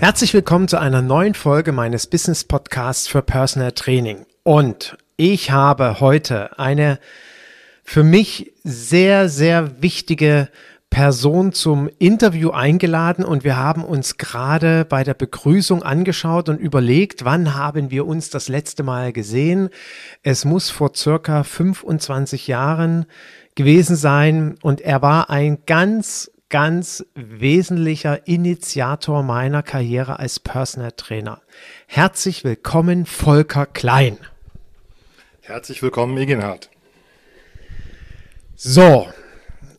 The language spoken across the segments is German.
Herzlich willkommen zu einer neuen Folge meines Business Podcasts für Personal Training. Und ich habe heute eine für mich sehr, sehr wichtige Person zum Interview eingeladen und wir haben uns gerade bei der Begrüßung angeschaut und überlegt, wann haben wir uns das letzte Mal gesehen. Es muss vor circa 25 Jahren gewesen sein und er war ein ganz ganz wesentlicher Initiator meiner Karriere als Personal Trainer. Herzlich willkommen, Volker Klein. Herzlich willkommen, Egenhard. So,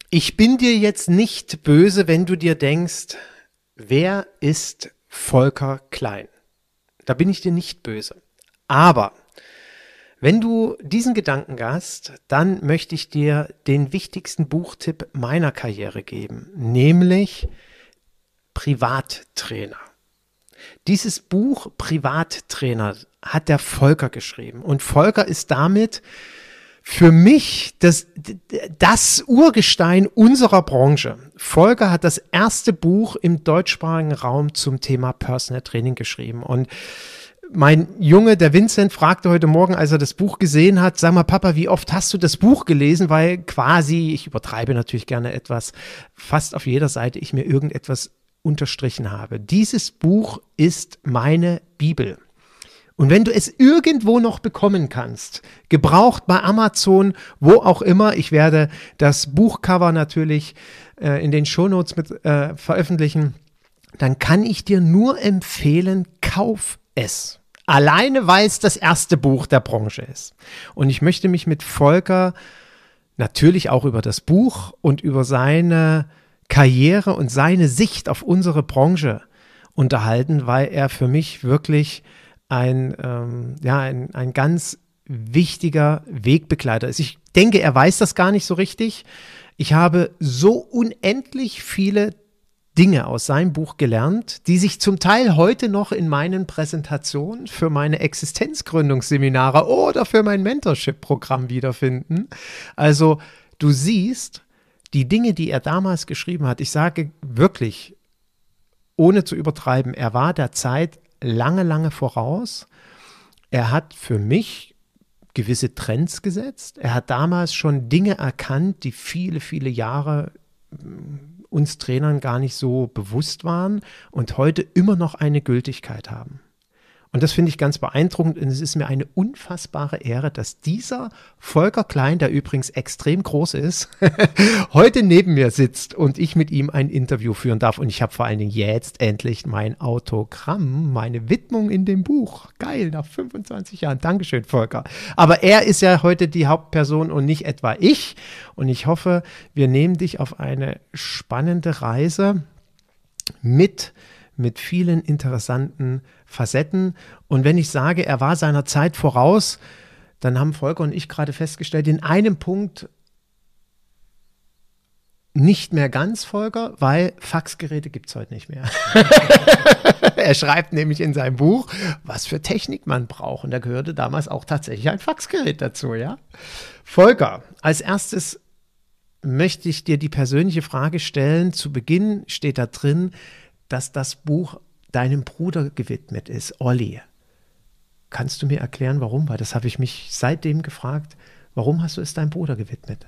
ich bin dir jetzt nicht böse, wenn du dir denkst, wer ist Volker Klein? Da bin ich dir nicht böse. Aber wenn du diesen Gedanken hast, dann möchte ich dir den wichtigsten Buchtipp meiner Karriere geben, nämlich Privattrainer. Dieses Buch Privattrainer hat der Volker geschrieben und Volker ist damit für mich das, das Urgestein unserer Branche. Volker hat das erste Buch im deutschsprachigen Raum zum Thema Personal Training geschrieben und mein Junge, der Vincent, fragte heute Morgen, als er das Buch gesehen hat, sag mal, Papa, wie oft hast du das Buch gelesen? Weil quasi, ich übertreibe natürlich gerne etwas, fast auf jeder Seite ich mir irgendetwas unterstrichen habe. Dieses Buch ist meine Bibel. Und wenn du es irgendwo noch bekommen kannst, gebraucht bei Amazon, wo auch immer, ich werde das Buchcover natürlich äh, in den Shownotes mit äh, veröffentlichen, dann kann ich dir nur empfehlen, kauf es alleine weil es das erste Buch der Branche ist. Und ich möchte mich mit Volker natürlich auch über das Buch und über seine Karriere und seine Sicht auf unsere Branche unterhalten, weil er für mich wirklich ein, ähm, ja, ein, ein ganz wichtiger Wegbegleiter ist. Ich denke, er weiß das gar nicht so richtig. Ich habe so unendlich viele Dinge aus seinem Buch gelernt, die sich zum Teil heute noch in meinen Präsentationen für meine Existenzgründungsseminare oder für mein Mentorship-Programm wiederfinden. Also du siehst, die Dinge, die er damals geschrieben hat, ich sage wirklich, ohne zu übertreiben, er war der Zeit lange, lange voraus. Er hat für mich gewisse Trends gesetzt. Er hat damals schon Dinge erkannt, die viele, viele Jahre uns Trainern gar nicht so bewusst waren und heute immer noch eine Gültigkeit haben. Und das finde ich ganz beeindruckend und es ist mir eine unfassbare Ehre, dass dieser Volker Klein, der übrigens extrem groß ist, heute neben mir sitzt und ich mit ihm ein Interview führen darf. Und ich habe vor allen Dingen jetzt endlich mein Autogramm, meine Widmung in dem Buch. Geil, nach 25 Jahren. Dankeschön, Volker. Aber er ist ja heute die Hauptperson und nicht etwa ich. Und ich hoffe, wir nehmen dich auf eine spannende Reise mit mit vielen interessanten Facetten. Und wenn ich sage, er war seiner Zeit voraus, dann haben Volker und ich gerade festgestellt, in einem Punkt nicht mehr ganz, Volker, weil Faxgeräte gibt es heute nicht mehr. er schreibt nämlich in seinem Buch, was für Technik man braucht. Und da gehörte damals auch tatsächlich ein Faxgerät dazu, ja. Volker, als erstes möchte ich dir die persönliche Frage stellen. Zu Beginn steht da drin, dass das Buch deinem Bruder gewidmet ist, Olli. Kannst du mir erklären, warum? Weil das habe ich mich seitdem gefragt. Warum hast du es deinem Bruder gewidmet?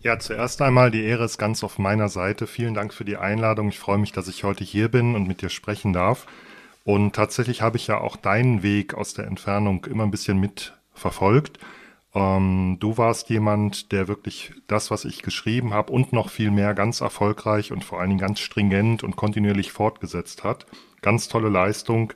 Ja, zuerst einmal, die Ehre ist ganz auf meiner Seite. Vielen Dank für die Einladung. Ich freue mich, dass ich heute hier bin und mit dir sprechen darf. Und tatsächlich habe ich ja auch deinen Weg aus der Entfernung immer ein bisschen mitverfolgt. Ähm, du warst jemand, der wirklich das, was ich geschrieben habe und noch viel mehr ganz erfolgreich und vor allen Dingen ganz stringent und kontinuierlich fortgesetzt hat. Ganz tolle Leistung.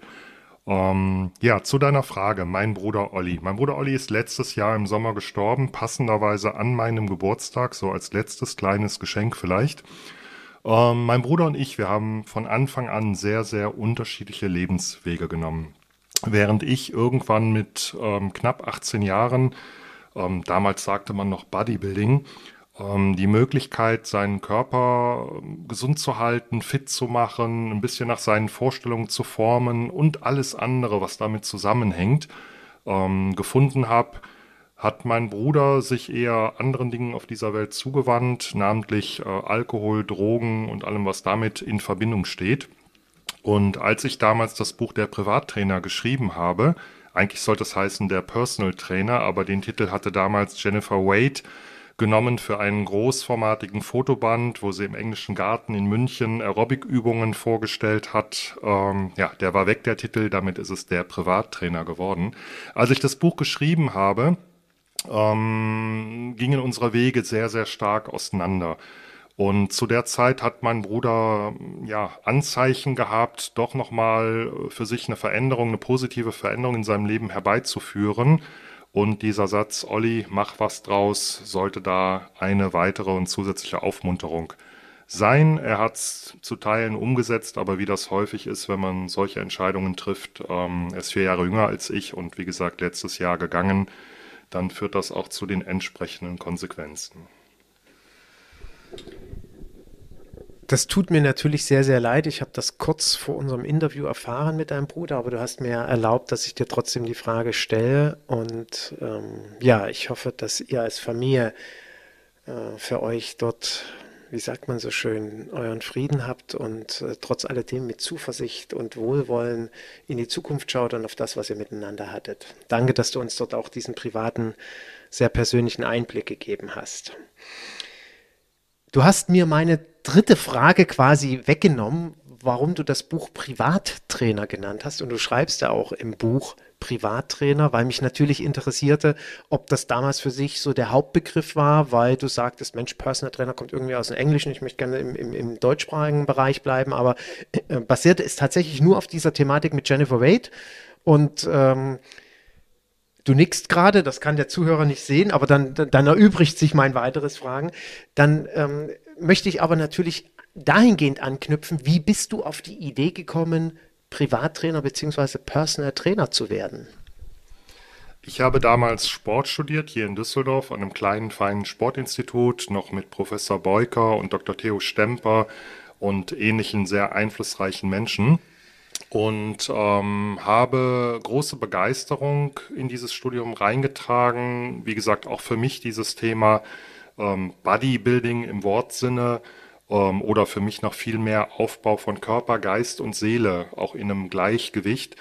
Ähm, ja, zu deiner Frage, mein Bruder Olli. Mein Bruder Olli ist letztes Jahr im Sommer gestorben, passenderweise an meinem Geburtstag, so als letztes kleines Geschenk vielleicht. Ähm, mein Bruder und ich, wir haben von Anfang an sehr, sehr unterschiedliche Lebenswege genommen. Während ich irgendwann mit ähm, knapp 18 Jahren, ähm, damals sagte man noch Bodybuilding, ähm, die Möglichkeit, seinen Körper ähm, gesund zu halten, fit zu machen, ein bisschen nach seinen Vorstellungen zu formen und alles andere, was damit zusammenhängt, ähm, gefunden habe, hat mein Bruder sich eher anderen Dingen auf dieser Welt zugewandt, namentlich äh, Alkohol, Drogen und allem, was damit in Verbindung steht. Und als ich damals das Buch Der Privattrainer geschrieben habe, eigentlich sollte es heißen Der Personal Trainer, aber den Titel hatte damals Jennifer Wade genommen für einen großformatigen Fotoband, wo sie im englischen Garten in München Aerobic-Übungen vorgestellt hat. Ähm, ja, der war weg, der Titel, damit ist es der Privattrainer geworden. Als ich das Buch geschrieben habe, ähm, gingen unsere Wege sehr, sehr stark auseinander. Und zu der Zeit hat mein Bruder ja Anzeichen gehabt, doch nochmal für sich eine Veränderung, eine positive Veränderung in seinem Leben herbeizuführen. Und dieser Satz, Olli, mach was draus, sollte da eine weitere und zusätzliche Aufmunterung sein. Er hat es zu Teilen umgesetzt, aber wie das häufig ist, wenn man solche Entscheidungen trifft, ähm, er ist vier Jahre jünger als ich und wie gesagt letztes Jahr gegangen, dann führt das auch zu den entsprechenden Konsequenzen. Das tut mir natürlich sehr, sehr leid. Ich habe das kurz vor unserem Interview erfahren mit deinem Bruder, aber du hast mir erlaubt, dass ich dir trotzdem die Frage stelle. Und ähm, ja, ich hoffe, dass ihr als Familie äh, für euch dort wie sagt man so schön, euren Frieden habt und äh, trotz alledem mit Zuversicht und Wohlwollen in die Zukunft schaut und auf das, was ihr miteinander hattet. Danke, dass du uns dort auch diesen privaten, sehr persönlichen Einblick gegeben hast. Du hast mir meine dritte Frage quasi weggenommen, warum du das Buch Privattrainer genannt hast. Und du schreibst ja auch im Buch Privattrainer, weil mich natürlich interessierte, ob das damals für sich so der Hauptbegriff war, weil du sagtest, Mensch, Personal Trainer kommt irgendwie aus dem Englischen, ich möchte gerne im, im, im deutschsprachigen Bereich bleiben, aber äh, basierte es tatsächlich nur auf dieser Thematik mit Jennifer Wade und ähm, du nickst gerade, das kann der Zuhörer nicht sehen, aber dann, dann erübrigt sich mein weiteres Fragen. Dann ähm, möchte ich aber natürlich dahingehend anknüpfen, wie bist du auf die Idee gekommen, Privattrainer bzw. Personal Trainer zu werden? Ich habe damals Sport studiert hier in Düsseldorf an einem kleinen, feinen Sportinstitut, noch mit Professor Beuker und Dr. Theo Stemper und ähnlichen sehr einflussreichen Menschen. Und ähm, habe große Begeisterung in dieses Studium reingetragen. Wie gesagt, auch für mich dieses Thema ähm, Bodybuilding im Wortsinne ähm, oder für mich noch viel mehr Aufbau von Körper, Geist und Seele, auch in einem Gleichgewicht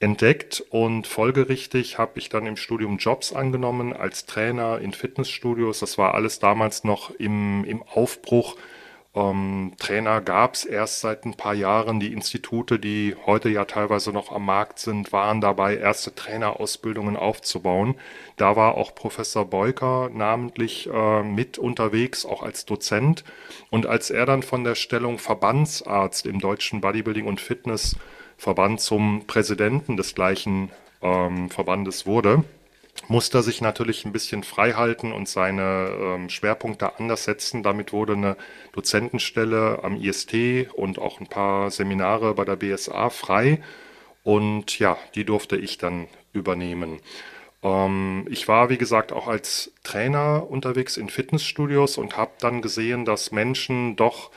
entdeckt und folgerichtig habe ich dann im Studium Jobs angenommen als Trainer in Fitnessstudios. Das war alles damals noch im, im Aufbruch ähm, Trainer gab es erst seit ein paar Jahren. Die Institute, die heute ja teilweise noch am Markt sind, waren dabei, erste Trainerausbildungen aufzubauen. Da war auch Professor Beuker namentlich äh, mit unterwegs, auch als Dozent. Und als er dann von der Stellung Verbandsarzt im Deutschen Bodybuilding und Fitnessverband zum Präsidenten des gleichen ähm, Verbandes wurde, musste sich natürlich ein bisschen frei halten und seine ähm, Schwerpunkte anders setzen. Damit wurde eine Dozentenstelle am IST und auch ein paar Seminare bei der BSA frei. Und ja, die durfte ich dann übernehmen. Ähm, ich war, wie gesagt, auch als Trainer unterwegs in Fitnessstudios und habe dann gesehen, dass Menschen doch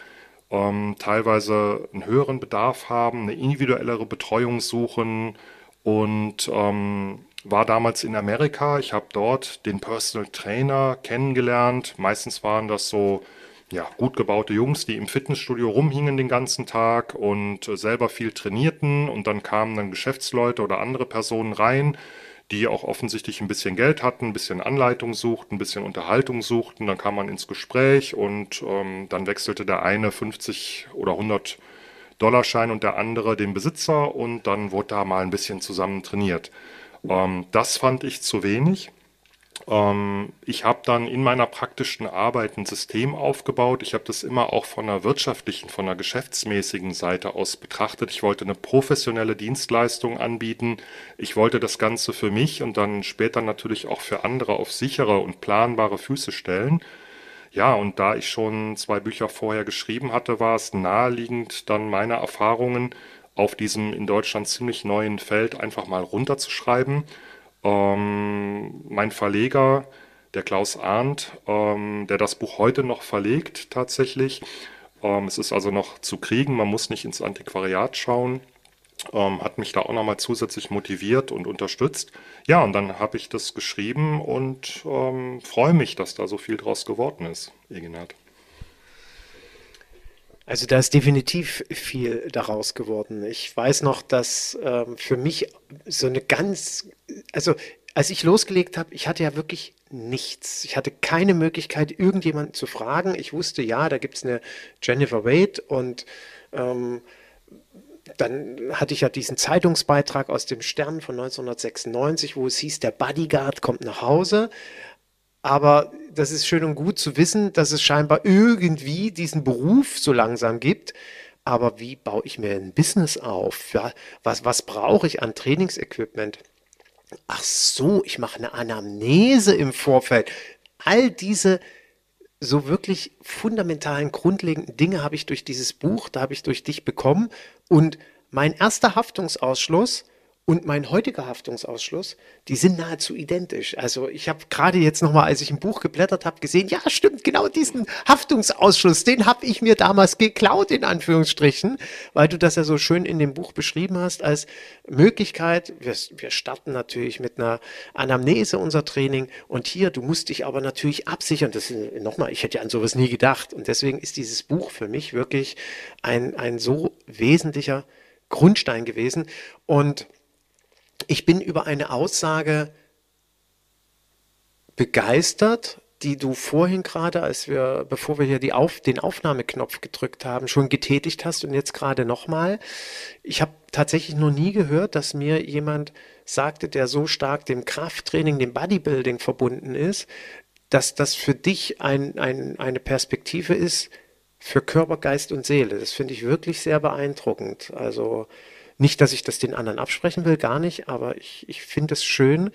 ähm, teilweise einen höheren Bedarf haben, eine individuellere Betreuung suchen und ähm, war damals in Amerika. Ich habe dort den Personal Trainer kennengelernt. Meistens waren das so ja, gut gebaute Jungs, die im Fitnessstudio rumhingen den ganzen Tag und äh, selber viel trainierten. Und dann kamen dann Geschäftsleute oder andere Personen rein, die auch offensichtlich ein bisschen Geld hatten, ein bisschen Anleitung suchten, ein bisschen Unterhaltung suchten. Dann kam man ins Gespräch und ähm, dann wechselte der eine 50 oder 100 Dollarschein und der andere den Besitzer und dann wurde da mal ein bisschen zusammen trainiert. Ähm, das fand ich zu wenig. Ähm, ich habe dann in meiner praktischen Arbeit ein System aufgebaut. Ich habe das immer auch von einer wirtschaftlichen, von einer geschäftsmäßigen Seite aus betrachtet. Ich wollte eine professionelle Dienstleistung anbieten. Ich wollte das Ganze für mich und dann später natürlich auch für andere auf sichere und planbare Füße stellen. Ja, und da ich schon zwei Bücher vorher geschrieben hatte, war es naheliegend, dann meine Erfahrungen auf diesem in Deutschland ziemlich neuen Feld einfach mal runterzuschreiben ähm, mein Verleger, der Klaus Arndt, ähm, der das Buch heute noch verlegt tatsächlich. Ähm, es ist also noch zu kriegen, man muss nicht ins Antiquariat schauen. Ähm, hat mich da auch nochmal zusätzlich motiviert und unterstützt. Ja, und dann habe ich das geschrieben und ähm, freue mich, dass da so viel draus geworden ist, Egenhard. Also da ist definitiv viel daraus geworden. Ich weiß noch, dass ähm, für mich so eine ganz, also als ich losgelegt habe, ich hatte ja wirklich nichts. Ich hatte keine Möglichkeit, irgendjemanden zu fragen. Ich wusste, ja, da gibt es eine Jennifer Wade und ähm, dann hatte ich ja diesen Zeitungsbeitrag aus dem Stern von 1996, wo es hieß, der Bodyguard kommt nach Hause. Aber das ist schön und gut zu wissen, dass es scheinbar irgendwie diesen Beruf so langsam gibt. Aber wie baue ich mir ein Business auf? Ja, was, was brauche ich an Trainingsequipment? Ach so, ich mache eine Anamnese im Vorfeld. All diese so wirklich fundamentalen, grundlegenden Dinge habe ich durch dieses Buch, da habe ich durch dich bekommen. Und mein erster Haftungsausschluss und mein heutiger Haftungsausschluss, die sind nahezu identisch. Also ich habe gerade jetzt nochmal, als ich ein Buch geblättert habe, gesehen, ja stimmt, genau diesen Haftungsausschluss, den habe ich mir damals geklaut, in Anführungsstrichen, weil du das ja so schön in dem Buch beschrieben hast als Möglichkeit. Wir, wir starten natürlich mit einer Anamnese unser Training und hier, du musst dich aber natürlich absichern. Das nochmal, ich hätte ja an sowas nie gedacht. Und deswegen ist dieses Buch für mich wirklich ein, ein so wesentlicher Grundstein gewesen. Und ich bin über eine Aussage begeistert, die du vorhin gerade, als wir, bevor wir hier Auf, den Aufnahmeknopf gedrückt haben, schon getätigt hast und jetzt gerade nochmal. Ich habe tatsächlich noch nie gehört, dass mir jemand sagte, der so stark dem Krafttraining, dem Bodybuilding verbunden ist, dass das für dich ein, ein, eine Perspektive ist für Körper, Geist und Seele. Das finde ich wirklich sehr beeindruckend. Also nicht, dass ich das den anderen absprechen will, gar nicht, aber ich, ich finde es schön,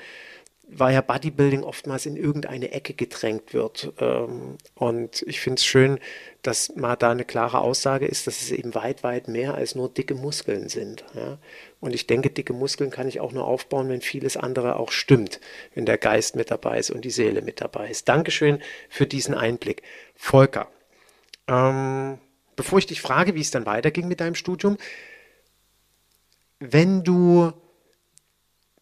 weil ja Bodybuilding oftmals in irgendeine Ecke gedrängt wird. Ähm, und ich finde es schön, dass mal da eine klare Aussage ist, dass es eben weit, weit mehr als nur dicke Muskeln sind. Und ich denke, dicke Muskeln kann ich auch nur aufbauen, wenn vieles andere auch stimmt, wenn der Geist mit dabei ist und die Seele mit dabei ist. Dankeschön für diesen Einblick. Volker, ähm, bevor ich dich frage, wie es dann weiterging mit deinem Studium, wenn du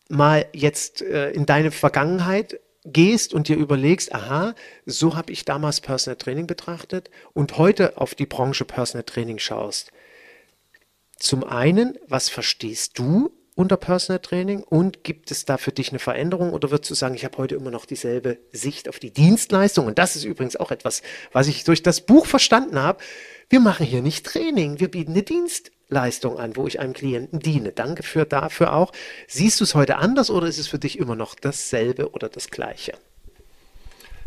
mal jetzt äh, in deine Vergangenheit gehst und dir überlegst, aha, so habe ich damals Personal Training betrachtet und heute auf die Branche Personal Training schaust. Zum einen, was verstehst du unter Personal Training und gibt es da für dich eine Veränderung oder würdest du sagen, ich habe heute immer noch dieselbe Sicht auf die Dienstleistung und das ist übrigens auch etwas, was ich durch das Buch verstanden habe. Wir machen hier nicht Training, wir bieten eine Dienstleistung. Leistung an, wo ich einem Klienten diene. Danke für dafür auch. Siehst du es heute anders oder ist es für dich immer noch dasselbe oder das gleiche?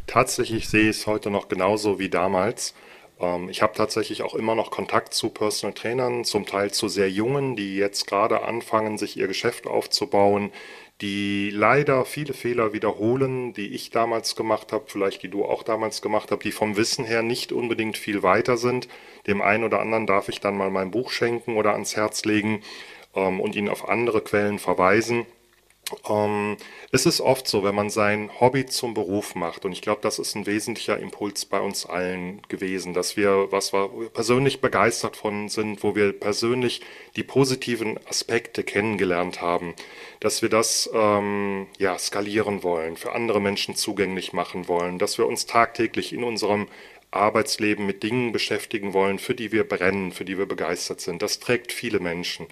Tatsächlich sehe ich es heute noch genauso wie damals. Ähm, ich habe tatsächlich auch immer noch Kontakt zu Personal Trainern, zum Teil zu sehr jungen, die jetzt gerade anfangen, sich ihr Geschäft aufzubauen, die leider viele Fehler wiederholen, die ich damals gemacht habe, vielleicht die du auch damals gemacht hast, die vom Wissen her nicht unbedingt viel weiter sind. Dem einen oder anderen darf ich dann mal mein Buch schenken oder ans Herz legen ähm, und ihn auf andere Quellen verweisen. Ähm, es ist oft so, wenn man sein Hobby zum Beruf macht, und ich glaube, das ist ein wesentlicher Impuls bei uns allen gewesen, dass wir, was wir persönlich begeistert von sind, wo wir persönlich die positiven Aspekte kennengelernt haben, dass wir das ähm, ja, skalieren wollen, für andere Menschen zugänglich machen wollen, dass wir uns tagtäglich in unserem Arbeitsleben mit Dingen beschäftigen wollen, für die wir brennen, für die wir begeistert sind. Das trägt viele Menschen.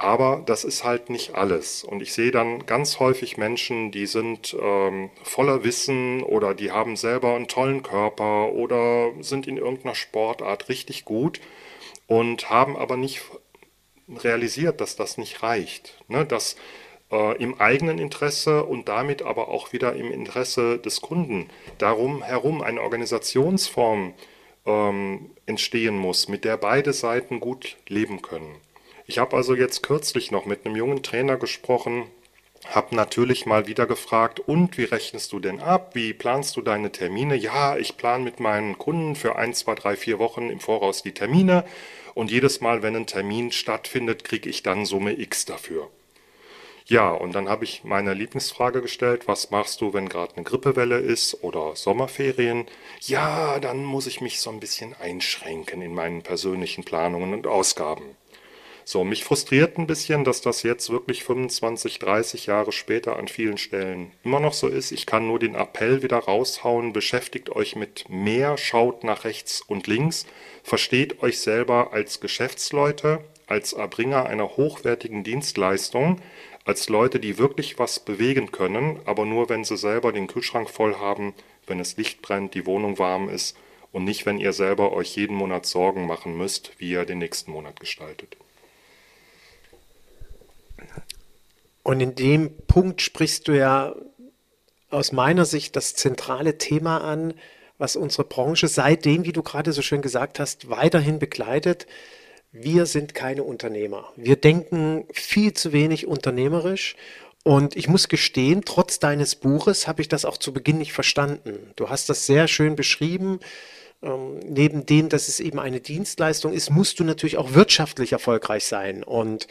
Aber das ist halt nicht alles. Und ich sehe dann ganz häufig Menschen, die sind ähm, voller Wissen oder die haben selber einen tollen Körper oder sind in irgendeiner Sportart richtig gut und haben aber nicht realisiert, dass das nicht reicht. Ne? Dass äh, im eigenen Interesse und damit aber auch wieder im Interesse des Kunden darum herum eine Organisationsform ähm, entstehen muss, mit der beide Seiten gut leben können. Ich habe also jetzt kürzlich noch mit einem jungen Trainer gesprochen, habe natürlich mal wieder gefragt, und wie rechnest du denn ab? Wie planst du deine Termine? Ja, ich plane mit meinen Kunden für ein, zwei, drei, vier Wochen im Voraus die Termine und jedes Mal, wenn ein Termin stattfindet, kriege ich dann Summe X dafür. Ja, und dann habe ich meine Lieblingsfrage gestellt, was machst du, wenn gerade eine Grippewelle ist oder Sommerferien? Ja, dann muss ich mich so ein bisschen einschränken in meinen persönlichen Planungen und Ausgaben. So, mich frustriert ein bisschen, dass das jetzt wirklich 25, 30 Jahre später an vielen Stellen immer noch so ist. Ich kann nur den Appell wieder raushauen, beschäftigt euch mit mehr, schaut nach rechts und links, versteht euch selber als Geschäftsleute, als Erbringer einer hochwertigen Dienstleistung, als Leute, die wirklich was bewegen können, aber nur wenn sie selber den Kühlschrank voll haben, wenn es Licht brennt, die Wohnung warm ist und nicht, wenn ihr selber euch jeden Monat Sorgen machen müsst, wie ihr den nächsten Monat gestaltet. Und in dem Punkt sprichst du ja aus meiner Sicht das zentrale Thema an, was unsere Branche seitdem, wie du gerade so schön gesagt hast, weiterhin begleitet, wir sind keine Unternehmer. Wir denken viel zu wenig unternehmerisch. Und ich muss gestehen, trotz deines Buches habe ich das auch zu Beginn nicht verstanden. Du hast das sehr schön beschrieben. Ähm, neben dem, dass es eben eine Dienstleistung ist, musst du natürlich auch wirtschaftlich erfolgreich sein. Und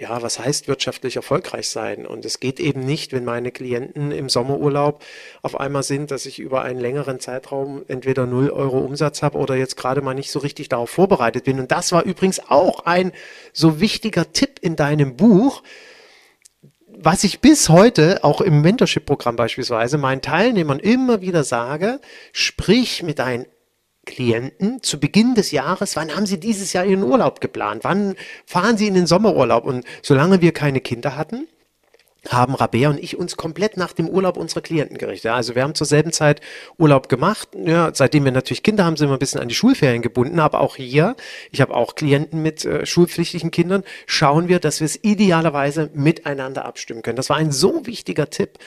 ja, was heißt wirtschaftlich erfolgreich sein? Und es geht eben nicht, wenn meine Klienten im Sommerurlaub auf einmal sind, dass ich über einen längeren Zeitraum entweder 0 Euro Umsatz habe oder jetzt gerade mal nicht so richtig darauf vorbereitet bin. Und das war übrigens auch ein so wichtiger Tipp in deinem Buch, was ich bis heute auch im Mentorship-Programm beispielsweise meinen Teilnehmern immer wieder sage, sprich mit deinen Klienten zu Beginn des Jahres, wann haben Sie dieses Jahr Ihren Urlaub geplant? Wann fahren Sie in den Sommerurlaub? Und solange wir keine Kinder hatten, haben Rabea und ich uns komplett nach dem Urlaub unserer Klienten gerichtet. Also wir haben zur selben Zeit Urlaub gemacht. Ja, seitdem wir natürlich Kinder haben, sind wir ein bisschen an die Schulferien gebunden. Aber auch hier, ich habe auch Klienten mit äh, schulpflichtigen Kindern, schauen wir, dass wir es idealerweise miteinander abstimmen können. Das war ein so wichtiger Tipp.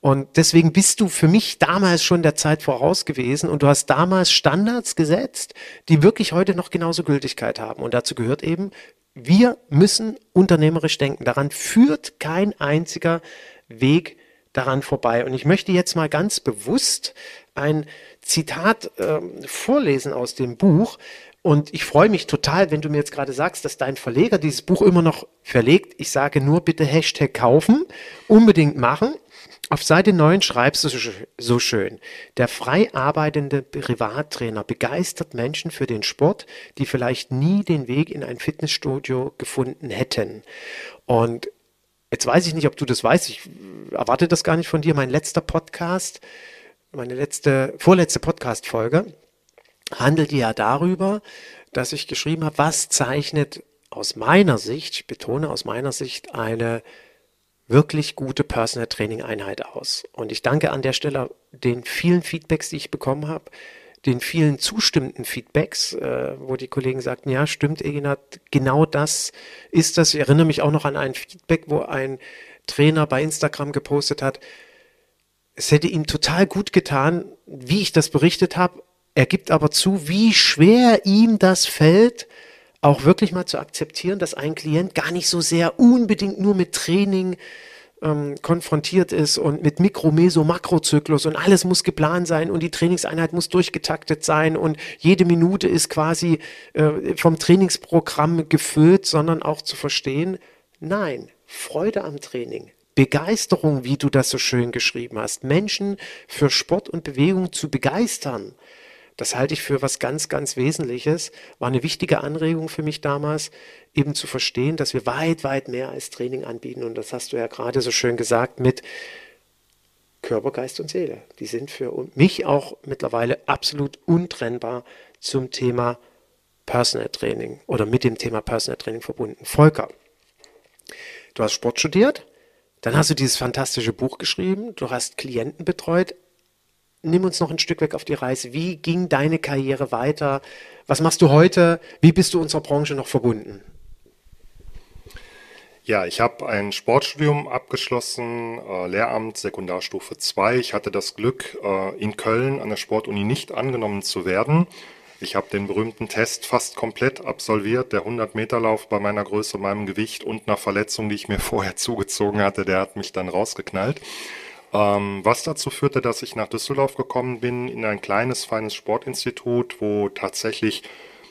Und deswegen bist du für mich damals schon der Zeit voraus gewesen und du hast damals Standards gesetzt, die wirklich heute noch genauso Gültigkeit haben. Und dazu gehört eben, wir müssen unternehmerisch denken. Daran führt kein einziger Weg daran vorbei. Und ich möchte jetzt mal ganz bewusst ein Zitat äh, vorlesen aus dem Buch. Und ich freue mich total, wenn du mir jetzt gerade sagst, dass dein Verleger dieses Buch immer noch verlegt. Ich sage nur bitte Hashtag kaufen, unbedingt machen. Auf Seite 9 schreibst du so schön, der frei arbeitende Privattrainer begeistert Menschen für den Sport, die vielleicht nie den Weg in ein Fitnessstudio gefunden hätten. Und jetzt weiß ich nicht, ob du das weißt, ich erwarte das gar nicht von dir. Mein letzter Podcast, meine letzte, vorletzte Podcast-Folge handelt ja darüber, dass ich geschrieben habe, was zeichnet aus meiner Sicht, ich betone aus meiner Sicht, eine wirklich gute Personal Training Einheit aus. Und ich danke an der Stelle den vielen Feedbacks, die ich bekommen habe, den vielen zustimmenden Feedbacks, äh, wo die Kollegen sagten, ja, stimmt, Eginat, genau das ist das. Ich erinnere mich auch noch an ein Feedback, wo ein Trainer bei Instagram gepostet hat, es hätte ihm total gut getan, wie ich das berichtet habe. Er gibt aber zu, wie schwer ihm das fällt, auch wirklich mal zu akzeptieren, dass ein Klient gar nicht so sehr unbedingt nur mit Training ähm, konfrontiert ist und mit Mikro, Meso, Makrozyklus und alles muss geplant sein und die Trainingseinheit muss durchgetaktet sein und jede Minute ist quasi äh, vom Trainingsprogramm gefüllt, sondern auch zu verstehen, nein, Freude am Training, Begeisterung, wie du das so schön geschrieben hast, Menschen für Sport und Bewegung zu begeistern das halte ich für was ganz, ganz Wesentliches. War eine wichtige Anregung für mich damals, eben zu verstehen, dass wir weit, weit mehr als Training anbieten. Und das hast du ja gerade so schön gesagt mit Körper, Geist und Seele. Die sind für mich auch mittlerweile absolut untrennbar zum Thema Personal Training oder mit dem Thema Personal Training verbunden. Volker, du hast Sport studiert, dann hast du dieses fantastische Buch geschrieben, du hast Klienten betreut, nimm uns noch ein Stück weg auf die Reise. Wie ging deine Karriere weiter? Was machst du heute? Wie bist du unserer Branche noch verbunden? Ja, ich habe ein Sportstudium abgeschlossen, äh, Lehramt Sekundarstufe 2. Ich hatte das Glück, äh, in Köln an der Sportuni nicht angenommen zu werden. Ich habe den berühmten Test fast komplett absolviert. Der 100-Meter-Lauf bei meiner Größe, meinem Gewicht und einer Verletzung, die ich mir vorher zugezogen hatte, der hat mich dann rausgeknallt. Ähm, was dazu führte, dass ich nach Düsseldorf gekommen bin, in ein kleines, feines Sportinstitut, wo tatsächlich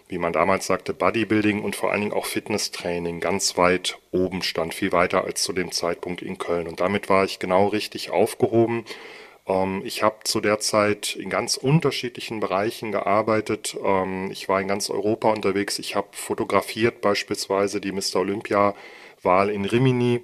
wie man damals sagte, Bodybuilding und vor allen Dingen auch Fitnesstraining ganz weit oben stand, viel weiter als zu dem Zeitpunkt in Köln. Und damit war ich genau richtig aufgehoben. Ähm, ich habe zu der Zeit in ganz unterschiedlichen Bereichen gearbeitet. Ähm, ich war in ganz Europa unterwegs. Ich habe fotografiert beispielsweise die Mr. Olympia-Wahl in Rimini.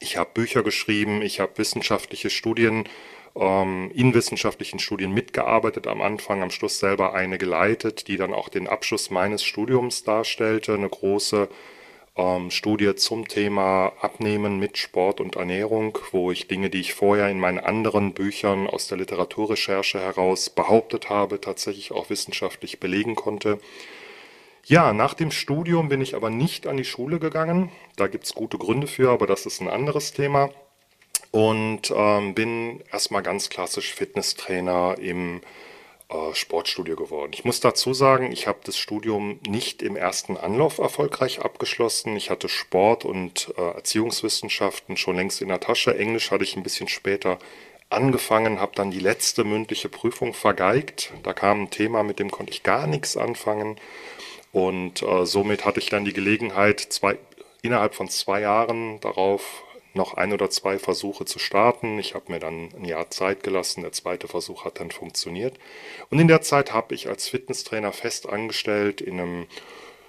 Ich habe Bücher geschrieben, ich habe wissenschaftliche Studien ähm, in wissenschaftlichen Studien mitgearbeitet am Anfang, am Schluss selber eine geleitet, die dann auch den Abschluss meines Studiums darstellte, eine große ähm, Studie zum Thema Abnehmen mit Sport und Ernährung, wo ich Dinge, die ich vorher in meinen anderen Büchern aus der Literaturrecherche heraus behauptet habe, tatsächlich auch wissenschaftlich belegen konnte. Ja, nach dem Studium bin ich aber nicht an die Schule gegangen. Da gibt es gute Gründe für, aber das ist ein anderes Thema und ähm, bin erstmal ganz klassisch Fitnesstrainer im äh, Sportstudio geworden. Ich muss dazu sagen, ich habe das Studium nicht im ersten Anlauf erfolgreich abgeschlossen. Ich hatte Sport und äh, Erziehungswissenschaften schon längst in der Tasche. Englisch hatte ich ein bisschen später angefangen, habe dann die letzte mündliche Prüfung vergeigt. Da kam ein Thema, mit dem konnte ich gar nichts anfangen. Und äh, somit hatte ich dann die Gelegenheit, zwei, innerhalb von zwei Jahren darauf noch ein oder zwei Versuche zu starten. Ich habe mir dann ein Jahr Zeit gelassen. Der zweite Versuch hat dann funktioniert. Und in der Zeit habe ich als Fitnesstrainer fest angestellt in einem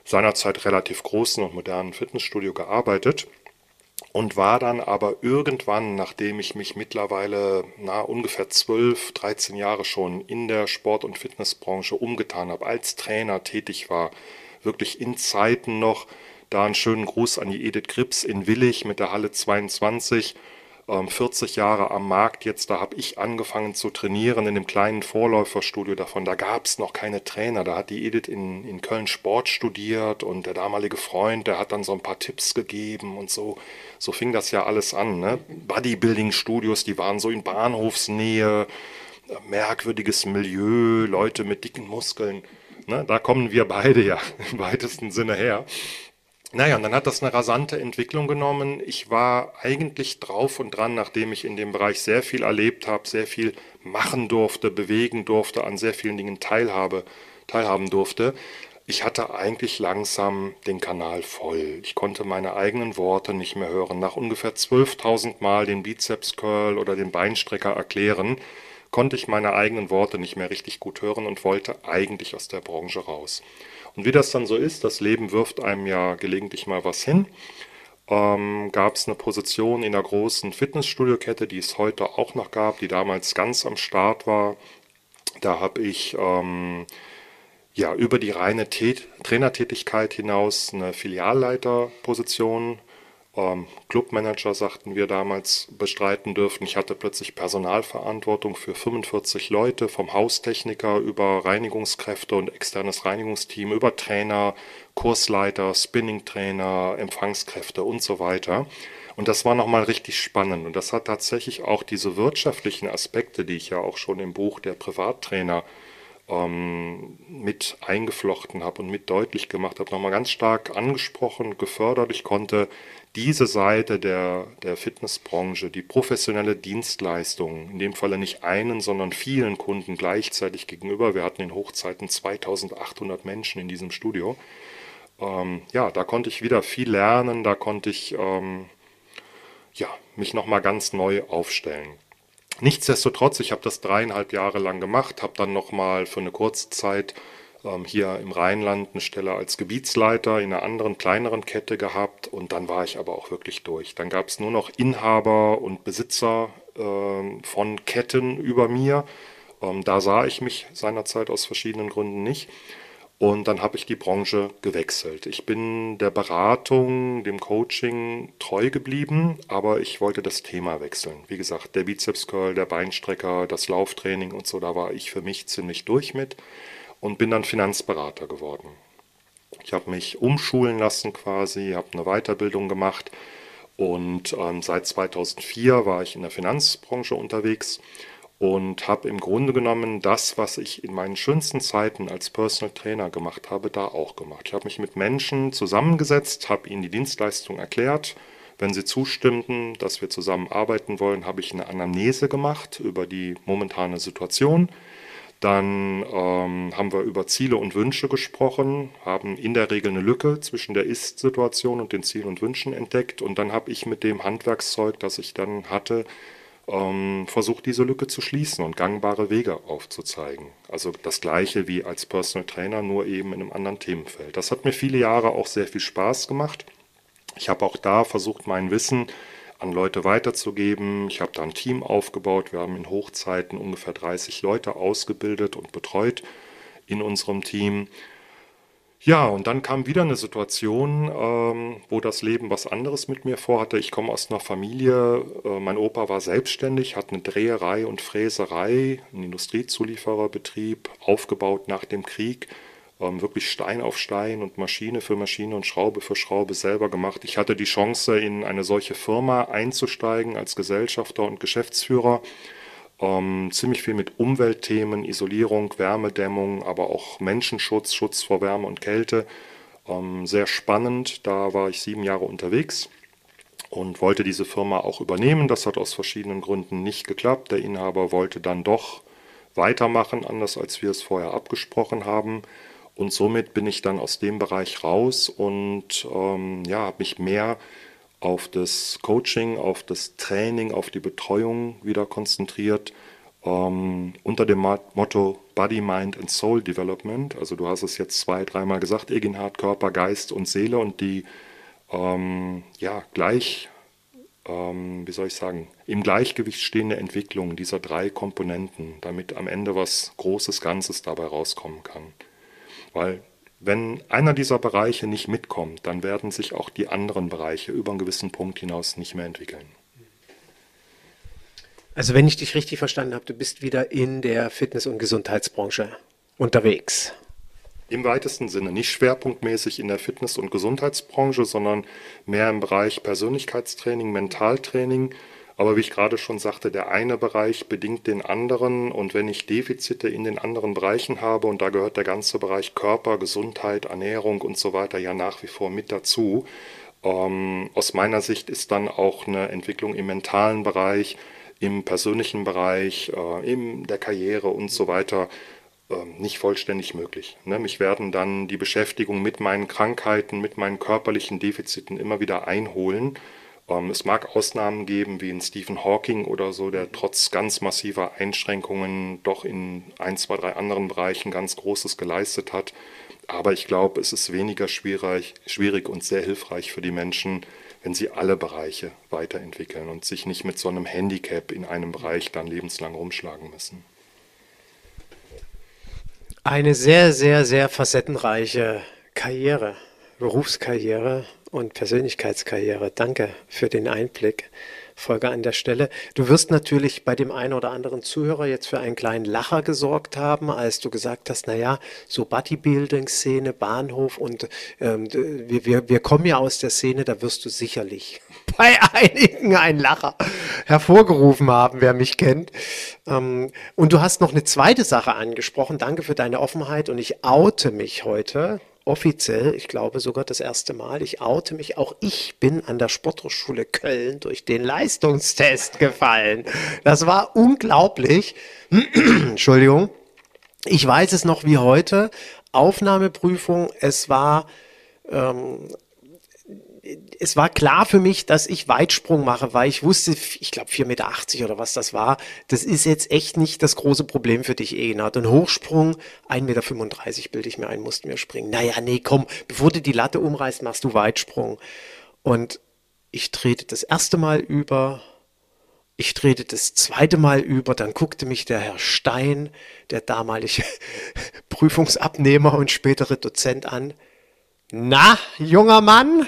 seinerzeit relativ großen und modernen Fitnessstudio gearbeitet und war dann aber irgendwann, nachdem ich mich mittlerweile na, ungefähr 12, 13 Jahre schon in der Sport- und Fitnessbranche umgetan habe, als Trainer tätig war, wirklich in Zeiten noch, da einen schönen Gruß an die Edith Grips in Willig mit der Halle 22. 40 ähm, Jahre am Markt jetzt, da habe ich angefangen zu trainieren in dem kleinen Vorläuferstudio davon. Da gab es noch keine Trainer. Da hat die Edith in, in Köln Sport studiert und der damalige Freund, der hat dann so ein paar Tipps gegeben und so. So fing das ja alles an. Ne? Bodybuilding-Studios, die waren so in Bahnhofsnähe, merkwürdiges Milieu, Leute mit dicken Muskeln. Ne? Da kommen wir beide ja im weitesten Sinne her. Naja, und dann hat das eine rasante Entwicklung genommen. Ich war eigentlich drauf und dran, nachdem ich in dem Bereich sehr viel erlebt habe, sehr viel machen durfte, bewegen durfte, an sehr vielen Dingen teilhabe, teilhaben durfte. Ich hatte eigentlich langsam den Kanal voll. Ich konnte meine eigenen Worte nicht mehr hören. Nach ungefähr 12.000 Mal den Bizeps Curl oder den Beinstrecker erklären, konnte ich meine eigenen Worte nicht mehr richtig gut hören und wollte eigentlich aus der Branche raus. Und wie das dann so ist, das Leben wirft einem ja gelegentlich mal was hin. Ähm, gab es eine Position in der großen Fitnessstudio-Kette, die es heute auch noch gab, die damals ganz am Start war. Da habe ich ähm, ja über die reine Tät Trainertätigkeit hinaus eine Filialleiterposition ähm, Clubmanager, sagten wir damals, bestreiten dürften. Ich hatte plötzlich Personalverantwortung für 45 Leute, vom Haustechniker über Reinigungskräfte und externes Reinigungsteam, über Trainer, Kursleiter, Spinningtrainer, Empfangskräfte und so weiter. Und das war nochmal richtig spannend. Und das hat tatsächlich auch diese wirtschaftlichen Aspekte, die ich ja auch schon im Buch der Privattrainer ähm, mit eingeflochten habe und mit deutlich gemacht habe, nochmal ganz stark angesprochen, gefördert. Ich konnte diese Seite der, der Fitnessbranche, die professionelle Dienstleistung, in dem Falle nicht einen, sondern vielen Kunden gleichzeitig gegenüber. Wir hatten in Hochzeiten 2800 Menschen in diesem Studio. Ähm, ja, da konnte ich wieder viel lernen, da konnte ich ähm, ja, mich nochmal ganz neu aufstellen. Nichtsdestotrotz, ich habe das dreieinhalb Jahre lang gemacht, habe dann nochmal für eine kurze Zeit ähm, hier im Rheinland eine Stelle als Gebietsleiter in einer anderen, kleineren Kette gehabt und dann war ich aber auch wirklich durch. Dann gab es nur noch Inhaber und Besitzer äh, von Ketten über mir. Ähm, da sah ich mich seinerzeit aus verschiedenen Gründen nicht. Und dann habe ich die Branche gewechselt. Ich bin der Beratung, dem Coaching treu geblieben, aber ich wollte das Thema wechseln. Wie gesagt, der Bizeps Curl, der Beinstrecker, das Lauftraining und so, da war ich für mich ziemlich durch mit und bin dann Finanzberater geworden. Ich habe mich umschulen lassen quasi, habe eine Weiterbildung gemacht Und ähm, seit 2004 war ich in der Finanzbranche unterwegs und habe im Grunde genommen das, was ich in meinen schönsten Zeiten als Personal Trainer gemacht habe, da auch gemacht. Ich habe mich mit Menschen zusammengesetzt, habe ihnen die Dienstleistung erklärt. Wenn sie zustimmten, dass wir zusammen arbeiten wollen, habe ich eine Anamnese gemacht über die momentane Situation. Dann ähm, haben wir über Ziele und Wünsche gesprochen, haben in der Regel eine Lücke zwischen der Ist-Situation und den Zielen und Wünschen entdeckt. Und dann habe ich mit dem Handwerkszeug, das ich dann hatte, ähm, versucht, diese Lücke zu schließen und gangbare Wege aufzuzeigen. Also das gleiche wie als Personal Trainer, nur eben in einem anderen Themenfeld. Das hat mir viele Jahre auch sehr viel Spaß gemacht. Ich habe auch da versucht, mein Wissen an Leute weiterzugeben. Ich habe da ein Team aufgebaut. Wir haben in Hochzeiten ungefähr 30 Leute ausgebildet und betreut in unserem Team. Ja, und dann kam wieder eine Situation, ähm, wo das Leben was anderes mit mir vorhatte. Ich komme aus einer Familie, äh, mein Opa war selbstständig, hat eine Dreherei und Fräserei, einen Industriezuliefererbetrieb, aufgebaut nach dem Krieg, ähm, wirklich Stein auf Stein und Maschine für Maschine und Schraube für Schraube selber gemacht. Ich hatte die Chance, in eine solche Firma einzusteigen als Gesellschafter und Geschäftsführer ähm, ziemlich viel mit Umweltthemen, Isolierung, Wärmedämmung, aber auch Menschenschutz, Schutz vor Wärme und Kälte. Ähm, sehr spannend. Da war ich sieben Jahre unterwegs und wollte diese Firma auch übernehmen. Das hat aus verschiedenen Gründen nicht geklappt. Der Inhaber wollte dann doch weitermachen, anders als wir es vorher abgesprochen haben. Und somit bin ich dann aus dem Bereich raus und ähm, ja, habe mich mehr auf das Coaching, auf das Training, auf die Betreuung wieder konzentriert. Ähm, unter dem Motto Body, Mind and Soul Development. Also du hast es jetzt zwei, dreimal gesagt, Egenhard, Körper, Geist und Seele und die ähm, ja, gleich, ähm, wie soll ich sagen, im Gleichgewicht stehende Entwicklung dieser drei Komponenten, damit am Ende was Großes, Ganzes dabei rauskommen kann. Weil wenn einer dieser Bereiche nicht mitkommt, dann werden sich auch die anderen Bereiche über einen gewissen Punkt hinaus nicht mehr entwickeln. Also wenn ich dich richtig verstanden habe, du bist wieder in der Fitness- und Gesundheitsbranche unterwegs. Im weitesten Sinne, nicht schwerpunktmäßig in der Fitness- und Gesundheitsbranche, sondern mehr im Bereich Persönlichkeitstraining, Mentaltraining, aber wie ich gerade schon sagte, der eine Bereich bedingt den anderen und wenn ich Defizite in den anderen Bereichen habe und da gehört der ganze Bereich Körper, Gesundheit, Ernährung und so weiter ja nach wie vor mit dazu, ähm, aus meiner Sicht ist dann auch eine Entwicklung im mentalen Bereich, im persönlichen Bereich, äh, in der Karriere und so weiter äh, nicht vollständig möglich. Ne? Mich werden dann die Beschäftigung mit meinen Krankheiten, mit meinen körperlichen Defiziten immer wieder einholen ähm, es mag Ausnahmen geben, wie in Stephen Hawking oder so, der trotz ganz massiver Einschränkungen doch in ein, zwei, drei anderen Bereichen ganz Großes geleistet hat. Aber ich glaube, es ist weniger schwierig, schwierig und sehr hilfreich für die Menschen, wenn sie alle Bereiche weiterentwickeln und sich nicht mit so einem Handicap in einem Bereich dann lebenslang rumschlagen müssen. Eine sehr, sehr, sehr facettenreiche Karriere, Berufskarriere und Persönlichkeitskarriere. Danke für den Einblick. Folge an der Stelle. Du wirst natürlich bei dem einen oder anderen Zuhörer jetzt für einen kleinen Lacher gesorgt haben, als du gesagt hast, naja, so Bodybuilding-Szene, Bahnhof und ähm, wir, wir, wir kommen ja aus der Szene, da wirst du sicherlich bei einigen einen Lacher hervorgerufen haben, wer mich kennt. Ähm, und du hast noch eine zweite Sache angesprochen. Danke für deine Offenheit und ich oute mich heute offiziell, ich glaube sogar das erste Mal, ich oute mich, auch ich bin an der Sporthochschule Köln durch den Leistungstest gefallen. Das war unglaublich. Entschuldigung. Ich weiß es noch wie heute. Aufnahmeprüfung, es war ähm, es war klar für mich, dass ich Weitsprung mache, weil ich wusste, ich glaube 4,80 Meter oder was das war, das ist jetzt echt nicht das große Problem für dich, Egenhard. Und Hochsprung, 1,35 Meter bilde ich mir ein, mussten wir springen. Naja, nee, komm, bevor du die Latte umreißt, machst du Weitsprung. Und ich trete das erste Mal über, ich trete das zweite Mal über, dann guckte mich der Herr Stein, der damalige Prüfungsabnehmer und spätere Dozent an. Na, junger Mann,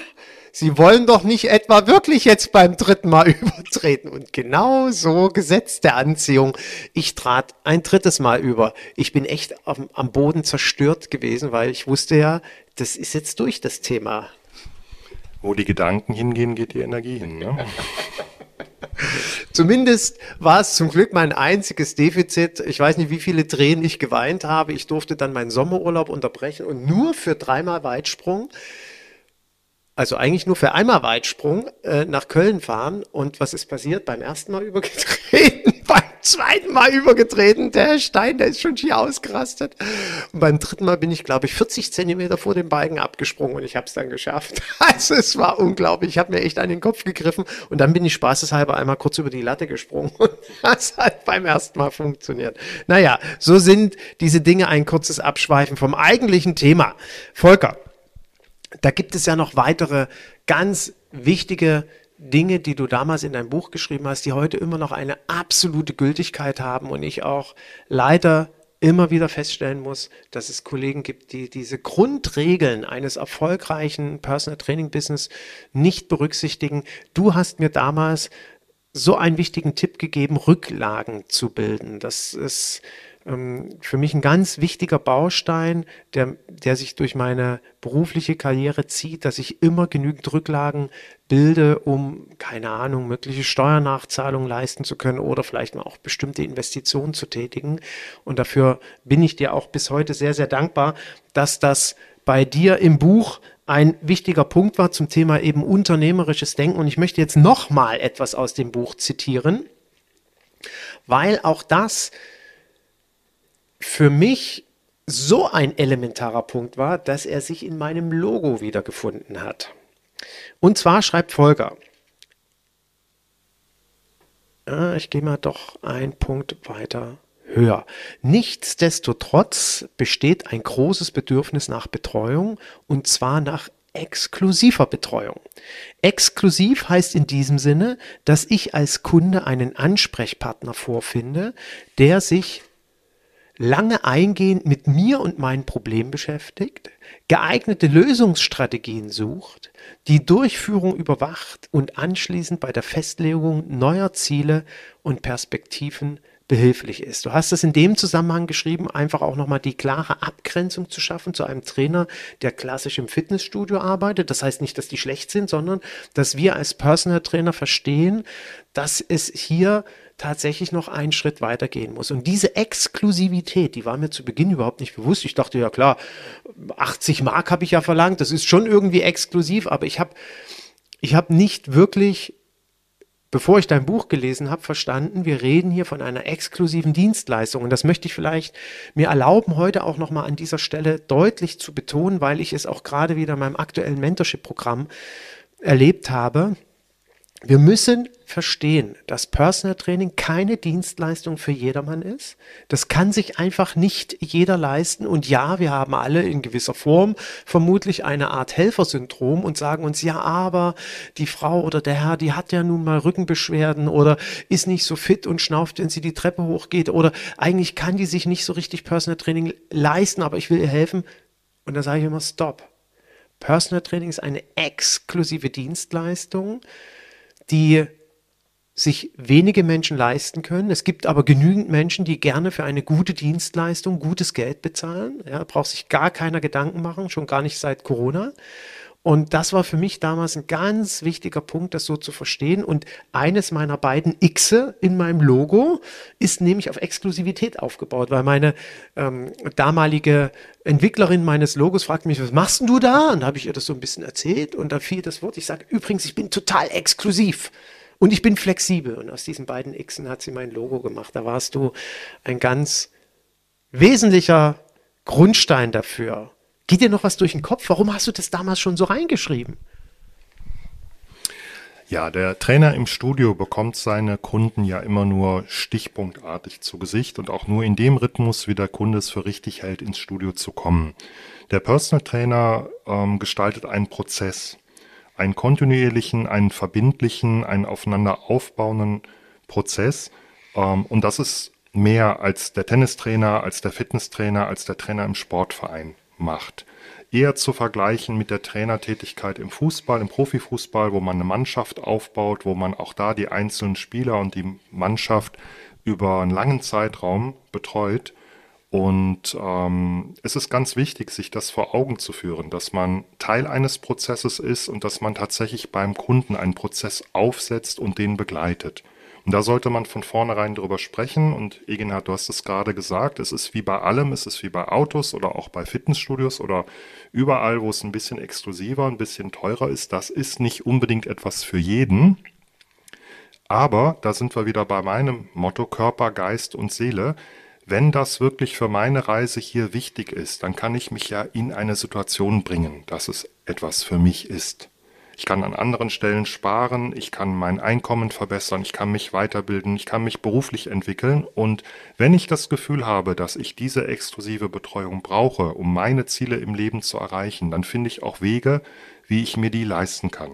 Sie wollen doch nicht etwa wirklich jetzt beim dritten Mal übertreten. Und genau so Gesetz der Anziehung. Ich trat ein drittes Mal über. Ich bin echt am, am Boden zerstört gewesen, weil ich wusste ja, das ist jetzt durch das Thema. Wo die Gedanken hingehen, geht die Energie hin. Ne? Zumindest war es zum Glück mein einziges Defizit. Ich weiß nicht, wie viele Tränen ich geweint habe. Ich durfte dann meinen Sommerurlaub unterbrechen und nur für dreimal Weitsprung also eigentlich nur für einmal Weitsprung äh, nach Köln fahren. Und was ist passiert? Beim ersten Mal übergetreten, beim zweiten Mal übergetreten. Der Stein, der ist schon schier ausgerastet. Und beim dritten Mal bin ich, glaube ich, 40 Zentimeter vor den Balken abgesprungen und ich habe es dann geschafft. Also es war unglaublich. Ich habe mir echt an den Kopf gegriffen und dann bin ich spaßeshalber einmal kurz über die Latte gesprungen. Und das hat beim ersten Mal funktioniert. Naja, so sind diese Dinge ein kurzes Abschweifen vom eigentlichen Thema. Volker, da gibt es ja noch weitere ganz wichtige Dinge, die du damals in deinem Buch geschrieben hast, die heute immer noch eine absolute Gültigkeit haben und ich auch leider immer wieder feststellen muss, dass es Kollegen gibt, die diese Grundregeln eines erfolgreichen Personal Training Business nicht berücksichtigen. Du hast mir damals so einen wichtigen Tipp gegeben, Rücklagen zu bilden. Das ist ähm, für mich ein ganz wichtiger Baustein, der, der sich durch meine berufliche Karriere zieht, dass ich immer genügend Rücklagen bilde, um, keine Ahnung, mögliche Steuernachzahlungen leisten zu können oder vielleicht mal auch bestimmte Investitionen zu tätigen. Und dafür bin ich dir auch bis heute sehr, sehr dankbar, dass das bei dir im Buch ein wichtiger Punkt war zum Thema eben unternehmerisches Denken. Und ich möchte jetzt nochmal etwas aus dem Buch zitieren, weil auch das für mich so ein elementarer Punkt war, dass er sich in meinem Logo wiedergefunden hat. Und zwar schreibt Volker, ah, ich gehe mal doch einen Punkt weiter höher. Nichtsdestotrotz besteht ein großes Bedürfnis nach Betreuung und zwar nach exklusiver Betreuung. Exklusiv heißt in diesem Sinne, dass ich als Kunde einen Ansprechpartner vorfinde, der sich lange eingehend mit mir und meinen Problemen beschäftigt, geeignete Lösungsstrategien sucht, die Durchführung überwacht und anschließend bei der Festlegung neuer Ziele und Perspektiven behilflich ist. Du hast es in dem Zusammenhang geschrieben, einfach auch nochmal die klare Abgrenzung zu schaffen zu einem Trainer, der klassisch im Fitnessstudio arbeitet. Das heißt nicht, dass die schlecht sind, sondern dass wir als Personal Trainer verstehen, dass es hier tatsächlich noch einen Schritt weiter gehen muss. Und diese Exklusivität, die war mir zu Beginn überhaupt nicht bewusst. Ich dachte, ja klar, 80 Mark habe ich ja verlangt, das ist schon irgendwie exklusiv, aber ich habe ich hab nicht wirklich, bevor ich dein Buch gelesen habe, verstanden, wir reden hier von einer exklusiven Dienstleistung. Und das möchte ich vielleicht mir erlauben, heute auch nochmal an dieser Stelle deutlich zu betonen, weil ich es auch gerade wieder in meinem aktuellen Mentorship-Programm erlebt habe wir müssen verstehen, dass Personal Training keine Dienstleistung für jedermann ist. Das kann sich einfach nicht jeder leisten. Und ja, wir haben alle in gewisser Form vermutlich eine Art Helfersyndrom und sagen uns, ja, aber die Frau oder der Herr, die hat ja nun mal Rückenbeschwerden oder ist nicht so fit und schnauft, wenn sie die Treppe hochgeht oder eigentlich kann die sich nicht so richtig Personal Training leisten, aber ich will ihr helfen. Und da sage ich immer, stopp. Personal Training ist eine exklusive Dienstleistung die sich wenige Menschen leisten können. Es gibt aber genügend Menschen, die gerne für eine gute Dienstleistung gutes Geld bezahlen. Ja, braucht sich gar keiner Gedanken machen, schon gar nicht seit Corona. Und das war für mich damals ein ganz wichtiger Punkt, das so zu verstehen. Und eines meiner beiden Xe in meinem Logo ist nämlich auf Exklusivität aufgebaut, weil meine ähm, damalige Entwicklerin meines Logos fragt mich, was machst du da? Und da habe ich ihr das so ein bisschen erzählt und da fiel das Wort, ich sage, übrigens, ich bin total exklusiv. Und ich bin flexibel. Und aus diesen beiden Xen hat sie mein Logo gemacht. Da warst du ein ganz wesentlicher Grundstein dafür. Geht dir noch was durch den Kopf? Warum hast du das damals schon so reingeschrieben? Ja, der Trainer im Studio bekommt seine Kunden ja immer nur stichpunktartig zu Gesicht und auch nur in dem Rhythmus, wie der Kunde es für richtig hält, ins Studio zu kommen. Der Personal Trainer ähm, gestaltet einen Prozess, einen kontinuierlichen, einen verbindlichen, einen aufeinander aufbauenden Prozess. Ähm, und das ist mehr als der Tennistrainer, als der Fitnesstrainer, als der Trainer im Sportverein macht. Eher zu vergleichen mit der Trainertätigkeit im Fußball, im Profifußball, wo man eine Mannschaft aufbaut, wo man auch da die einzelnen Spieler und die Mannschaft über einen langen Zeitraum betreut Und ähm, es ist ganz wichtig, sich das vor Augen zu führen, dass man Teil eines Prozesses ist und dass man tatsächlich beim Kunden einen Prozess aufsetzt und den begleitet. Und da sollte man von vornherein drüber sprechen. Und Egenhard, du hast es gerade gesagt, es ist wie bei allem, es ist wie bei Autos oder auch bei Fitnessstudios oder überall, wo es ein bisschen exklusiver, ein bisschen teurer ist. Das ist nicht unbedingt etwas für jeden. Aber da sind wir wieder bei meinem Motto Körper, Geist und Seele. Wenn das wirklich für meine Reise hier wichtig ist, dann kann ich mich ja in eine Situation bringen, dass es etwas für mich ist. Ich kann an anderen Stellen sparen, ich kann mein Einkommen verbessern, ich kann mich weiterbilden, ich kann mich beruflich entwickeln. Und wenn ich das Gefühl habe, dass ich diese exklusive Betreuung brauche, um meine Ziele im Leben zu erreichen, dann finde ich auch Wege, wie ich mir die leisten kann.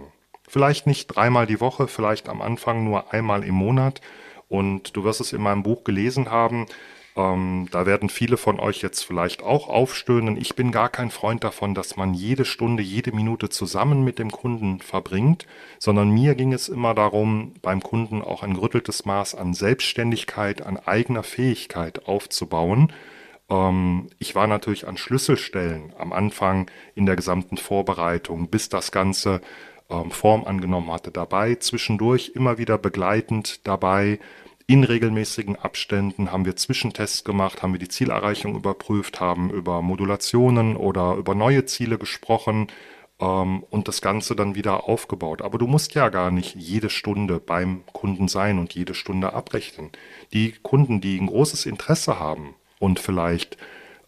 Vielleicht nicht dreimal die Woche, vielleicht am Anfang nur einmal im Monat. Und du wirst es in meinem Buch gelesen haben, ähm, da werden viele von euch jetzt vielleicht auch aufstöhnen. Ich bin gar kein Freund davon, dass man jede Stunde, jede Minute zusammen mit dem Kunden verbringt, sondern mir ging es immer darum, beim Kunden auch ein gerütteltes Maß an Selbstständigkeit, an eigener Fähigkeit aufzubauen. Ähm, ich war natürlich an Schlüsselstellen am Anfang in der gesamten Vorbereitung, bis das Ganze ähm, Form angenommen hatte, dabei, zwischendurch immer wieder begleitend dabei in regelmäßigen Abständen haben wir Zwischentests gemacht, haben wir die Zielerreichung überprüft, haben über Modulationen oder über neue Ziele gesprochen ähm, und das Ganze dann wieder aufgebaut. Aber du musst ja gar nicht jede Stunde beim Kunden sein und jede Stunde abrechnen. Die Kunden, die ein großes Interesse haben und vielleicht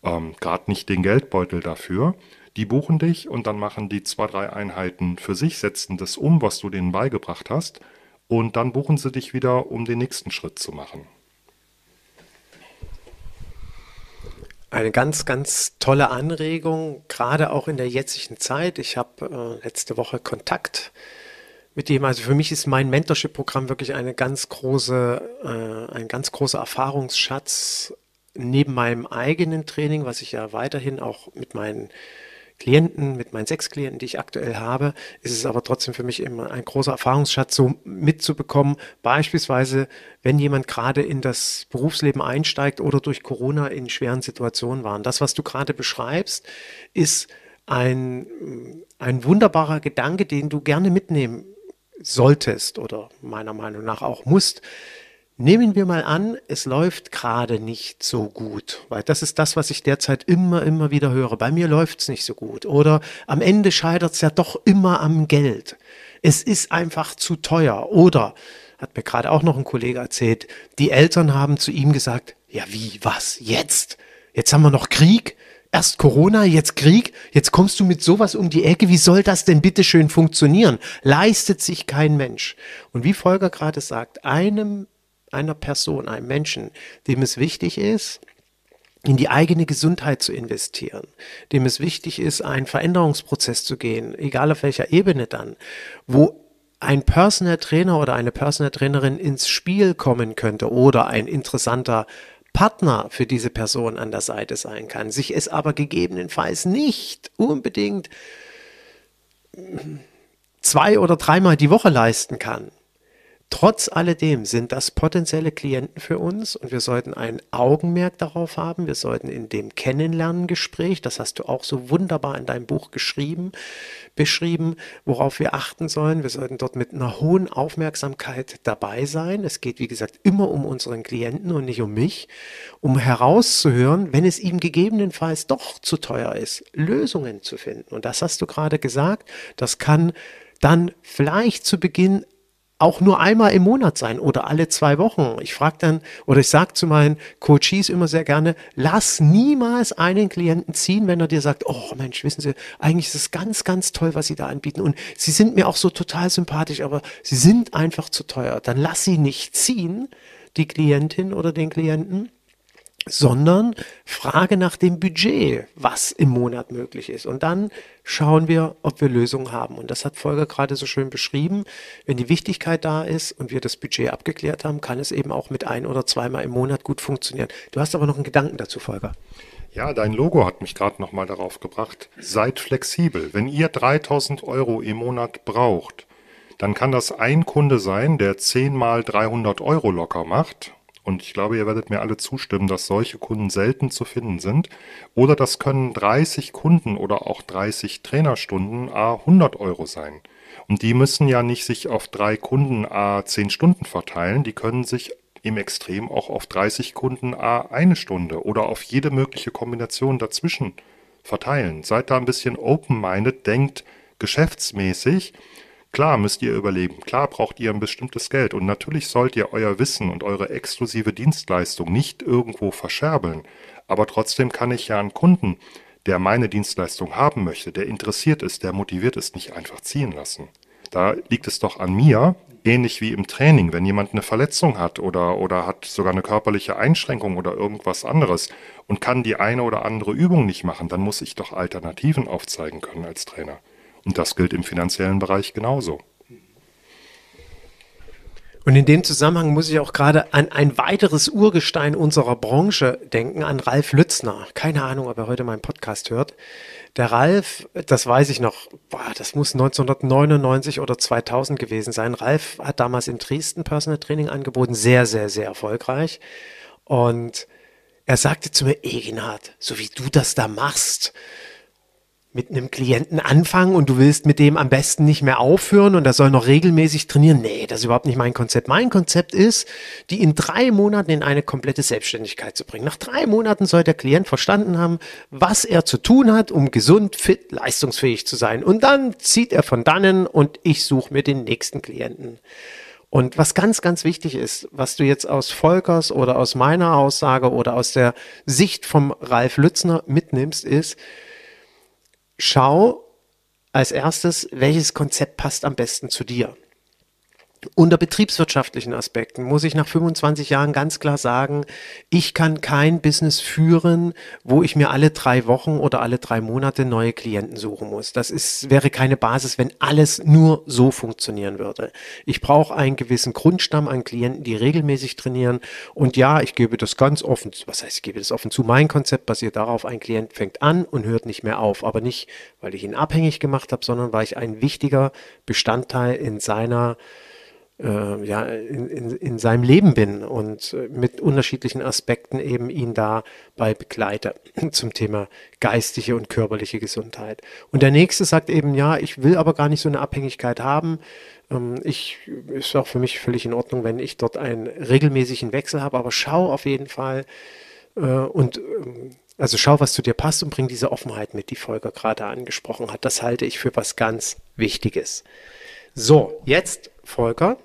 ähm, gerade nicht den Geldbeutel dafür, die buchen dich und dann machen die zwei, drei Einheiten für sich, setzen das um, was du denen beigebracht hast und dann buchen sie dich wieder, um den nächsten Schritt zu machen. Eine ganz, ganz tolle Anregung, gerade auch in der jetzigen Zeit. Ich habe äh, letzte Woche Kontakt mit dem, also für mich ist mein Mentorship-Programm wirklich eine ganz große, äh, ein ganz großer Erfahrungsschatz neben meinem eigenen Training, was ich ja weiterhin auch mit meinen Klienten, mit meinen sechs Klienten, die ich aktuell habe, ist es aber trotzdem für mich immer ein großer Erfahrungsschatz, so mitzubekommen. Beispielsweise, wenn jemand gerade in das Berufsleben einsteigt oder durch Corona in schweren Situationen war. das, was du gerade beschreibst, ist ein, ein wunderbarer Gedanke, den du gerne mitnehmen solltest oder meiner Meinung nach auch musst. Nehmen wir mal an, es läuft gerade nicht so gut, weil das ist das, was ich derzeit immer, immer wieder höre. Bei mir läuft es nicht so gut. Oder am Ende scheitert es ja doch immer am Geld. Es ist einfach zu teuer. Oder, hat mir gerade auch noch ein Kollege erzählt, die Eltern haben zu ihm gesagt, ja wie, was, jetzt? Jetzt haben wir noch Krieg? Erst Corona, jetzt Krieg, jetzt kommst du mit sowas um die Ecke. Wie soll das denn bitte schön funktionieren? Leistet sich kein Mensch. Und wie Volker gerade sagt, einem einer Person, einem Menschen, dem es wichtig ist, in die eigene Gesundheit zu investieren, dem es wichtig ist, einen Veränderungsprozess zu gehen, egal auf welcher Ebene dann, wo ein Personal Trainer oder eine Personal Trainerin ins Spiel kommen könnte oder ein interessanter Partner für diese Person an der Seite sein kann, sich es aber gegebenenfalls nicht unbedingt zwei oder dreimal die Woche leisten kann, Trotz alledem sind das potenzielle Klienten für uns und wir sollten ein Augenmerk darauf haben. Wir sollten in dem Kennenlerngespräch, das hast du auch so wunderbar in deinem Buch geschrieben, beschrieben, worauf wir achten sollen. Wir sollten dort mit einer hohen Aufmerksamkeit dabei sein. Es geht, wie gesagt, immer um unseren Klienten und nicht um mich, um herauszuhören, wenn es ihm gegebenenfalls doch zu teuer ist, Lösungen zu finden. Und das hast du gerade gesagt. Das kann dann vielleicht zu Beginn auch nur einmal im Monat sein oder alle zwei Wochen. Ich frage dann oder ich sage zu meinen Coaches immer sehr gerne, lass niemals einen Klienten ziehen, wenn er dir sagt, oh Mensch, wissen Sie, eigentlich ist es ganz, ganz toll, was Sie da anbieten und Sie sind mir auch so total sympathisch, aber Sie sind einfach zu teuer. Dann lass sie nicht ziehen, die Klientin oder den Klienten sondern frage nach dem Budget, was im Monat möglich ist. Und dann schauen wir, ob wir Lösungen haben. Und das hat Volker gerade so schön beschrieben. Wenn die Wichtigkeit da ist und wir das Budget abgeklärt haben, kann es eben auch mit ein oder zweimal im Monat gut funktionieren. Du hast aber noch einen Gedanken dazu, Volker. Ja, dein Logo hat mich gerade nochmal darauf gebracht. Seid flexibel. Wenn ihr 3000 Euro im Monat braucht, dann kann das ein Kunde sein, der 10 mal 300 Euro locker macht und ich glaube, ihr werdet mir alle zustimmen, dass solche Kunden selten zu finden sind. Oder das können 30 Kunden oder auch 30 Trainerstunden a 100 Euro sein. Und die müssen ja nicht sich auf drei Kunden a 10 Stunden verteilen, die können sich im Extrem auch auf 30 Kunden a eine Stunde oder auf jede mögliche Kombination dazwischen verteilen. Seid da ein bisschen open-minded, denkt geschäftsmäßig Klar müsst ihr überleben, klar braucht ihr ein bestimmtes Geld und natürlich sollt ihr euer Wissen und eure exklusive Dienstleistung nicht irgendwo verscherbeln, aber trotzdem kann ich ja einen Kunden, der meine Dienstleistung haben möchte, der interessiert ist, der motiviert ist, nicht einfach ziehen lassen. Da liegt es doch an mir, ähnlich wie im Training, wenn jemand eine Verletzung hat oder, oder hat sogar eine körperliche Einschränkung oder irgendwas anderes und kann die eine oder andere Übung nicht machen, dann muss ich doch Alternativen aufzeigen können als Trainer. Und das gilt im finanziellen Bereich genauso. Und in dem Zusammenhang muss ich auch gerade an ein weiteres Urgestein unserer Branche denken, an Ralf Lützner. Keine Ahnung, ob er heute meinen Podcast hört. Der Ralf, das weiß ich noch, boah, das muss 1999 oder 2000 gewesen sein. Ralf hat damals in Dresden Personal Training angeboten, sehr, sehr, sehr erfolgreich. Und er sagte zu mir, Egenhard, so wie du das da machst, mit einem Klienten anfangen und du willst mit dem am besten nicht mehr aufhören und er soll noch regelmäßig trainieren. Nee, das ist überhaupt nicht mein Konzept. Mein Konzept ist, die in drei Monaten in eine komplette Selbstständigkeit zu bringen. Nach drei Monaten soll der Klient verstanden haben, was er zu tun hat, um gesund, fit, leistungsfähig zu sein. Und dann zieht er von dannen und ich suche mir den nächsten Klienten. Und was ganz, ganz wichtig ist, was du jetzt aus Volkers oder aus meiner Aussage oder aus der Sicht vom Ralf Lützner mitnimmst, ist, schau als erstes, welches Konzept passt am besten zu dir. Unter betriebswirtschaftlichen Aspekten muss ich nach 25 Jahren ganz klar sagen, ich kann kein Business führen, wo ich mir alle drei Wochen oder alle drei Monate neue Klienten suchen muss. Das ist, wäre keine Basis, wenn alles nur so funktionieren würde. Ich brauche einen gewissen Grundstamm an Klienten, die regelmäßig trainieren. Und ja, ich gebe das ganz offen, was heißt, ich gebe das offen zu. Mein Konzept basiert darauf, ein Klient fängt an und hört nicht mehr auf. Aber nicht, weil ich ihn abhängig gemacht habe, sondern weil ich ein wichtiger Bestandteil in seiner äh, ja, in, in, in seinem Leben bin und äh, mit unterschiedlichen Aspekten eben ihn dabei begleite zum Thema geistige und körperliche Gesundheit. Und der nächste sagt eben, ja, ich will aber gar nicht so eine Abhängigkeit haben. Ähm, ich ist auch für mich völlig in Ordnung, wenn ich dort einen regelmäßigen Wechsel habe, aber schau auf jeden Fall äh, und ähm, also schau, was zu dir passt und bring diese Offenheit mit, die Volker gerade angesprochen hat. Das halte ich für was ganz Wichtiges. So, jetzt Volker,